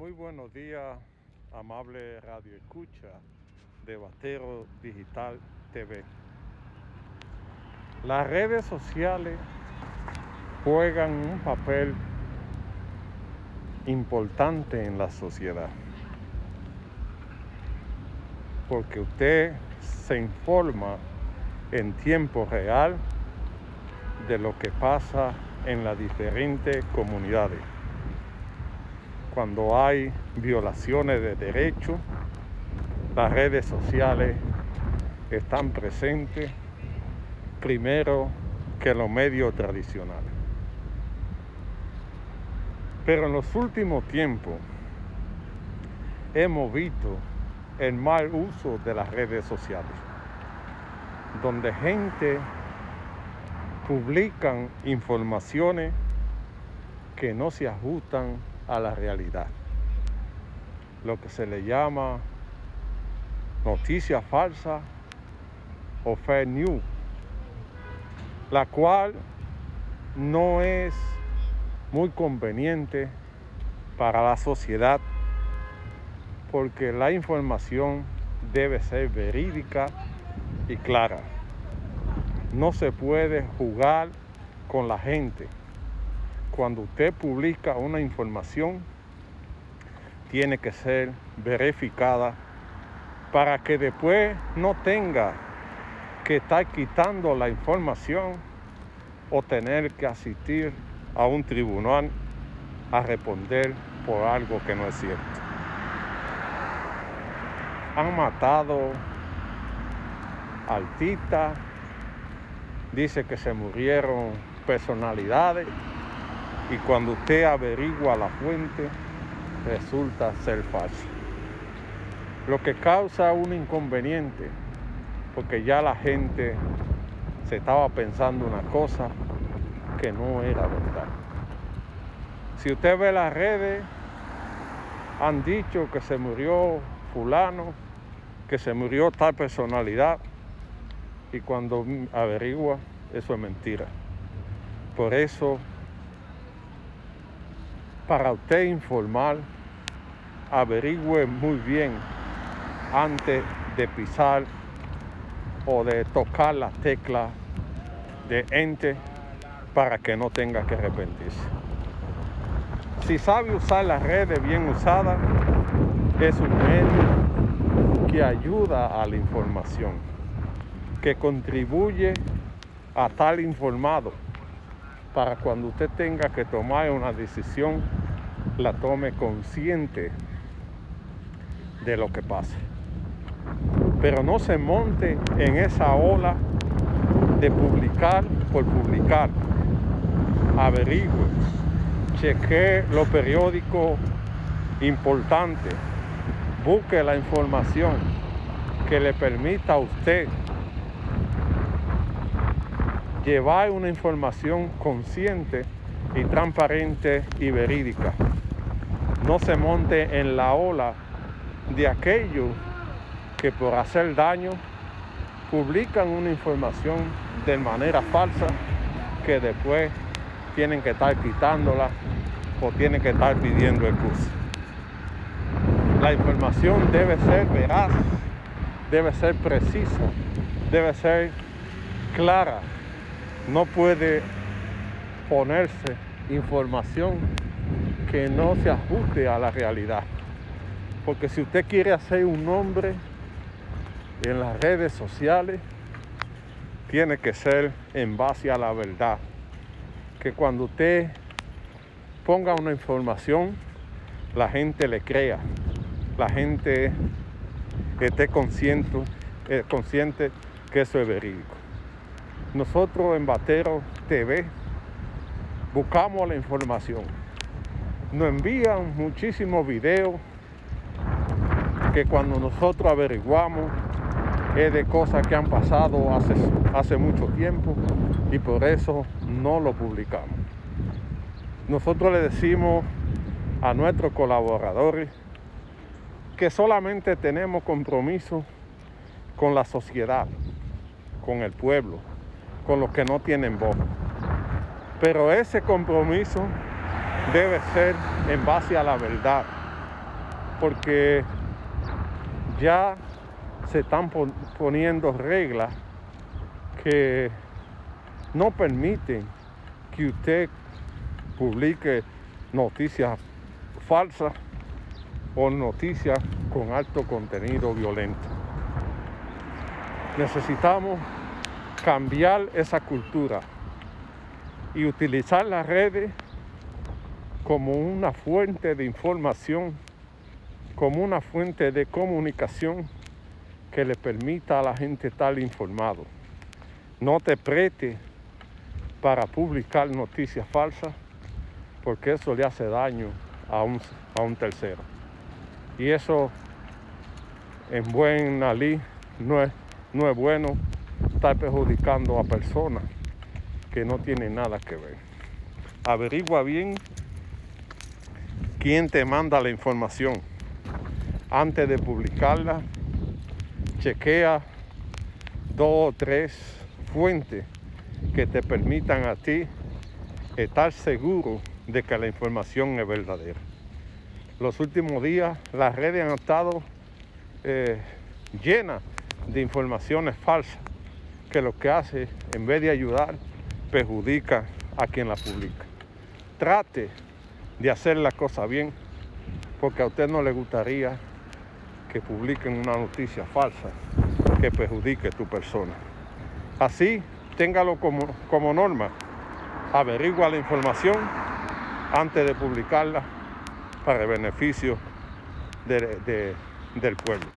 Muy buenos días, amable radio escucha de Batero Digital TV. Las redes sociales juegan un papel importante en la sociedad. Porque usted se informa en tiempo real de lo que pasa en las diferentes comunidades cuando hay violaciones de derechos, las redes sociales están presentes primero que los medios tradicionales. Pero en los últimos tiempos hemos visto el mal uso de las redes sociales, donde gente publican informaciones que no se ajustan a la realidad. Lo que se le llama noticia falsa o fake news, la cual no es muy conveniente para la sociedad porque la información debe ser verídica y clara. No se puede jugar con la gente cuando usted publica una información, tiene que ser verificada para que después no tenga que estar quitando la información o tener que asistir a un tribunal a responder por algo que no es cierto. Han matado artistas, dice que se murieron personalidades y cuando usted averigua la fuente resulta ser falso. Lo que causa un inconveniente porque ya la gente se estaba pensando una cosa que no era verdad. Si usted ve las redes, han dicho que se murió fulano, que se murió tal personalidad y cuando averigua eso es mentira. Por eso para usted informar, averigüe muy bien antes de pisar o de tocar la tecla de ente para que no tenga que arrepentirse. Si sabe usar las redes bien usadas, es un medio que ayuda a la información, que contribuye a tal informado para cuando usted tenga que tomar una decisión la tome consciente de lo que pasa. Pero no se monte en esa ola de publicar por publicar. Averigüe, chequee los periódicos importantes, busque la información que le permita a usted llevar una información consciente y transparente y verídica. No se monte en la ola de aquellos que por hacer daño publican una información de manera falsa que después tienen que estar quitándola o tienen que estar pidiendo excusa. La información debe ser veraz, debe ser precisa, debe ser clara. No puede ponerse información que no se ajuste a la realidad. Porque si usted quiere hacer un nombre en las redes sociales, tiene que ser en base a la verdad. Que cuando usted ponga una información, la gente le crea, la gente esté consciente, eh, consciente que eso es verídico. Nosotros en Batero TV buscamos la información. Nos envían muchísimos videos que cuando nosotros averiguamos es de cosas que han pasado hace, hace mucho tiempo y por eso no lo publicamos. Nosotros le decimos a nuestros colaboradores que solamente tenemos compromiso con la sociedad, con el pueblo, con los que no tienen voz. Pero ese compromiso debe ser en base a la verdad, porque ya se están poniendo reglas que no permiten que usted publique noticias falsas o noticias con alto contenido violento. Necesitamos cambiar esa cultura y utilizar las redes como una fuente de información, como una fuente de comunicación que le permita a la gente estar informado. No te prete para publicar noticias falsas porque eso le hace daño a un, a un tercero. Y eso en buena ley no es, no es bueno estar perjudicando a personas que no tienen nada que ver. Averigua bien quién te manda la información. Antes de publicarla, chequea dos o tres fuentes que te permitan a ti estar seguro de que la información es verdadera. Los últimos días las redes han estado eh, llenas de informaciones falsas que lo que hace, en vez de ayudar, perjudica a quien la publica. Trate de hacer la cosa bien, porque a usted no le gustaría que publiquen una noticia falsa que perjudique tu persona. Así, téngalo como, como norma. Averigua la información antes de publicarla para el beneficio del pueblo.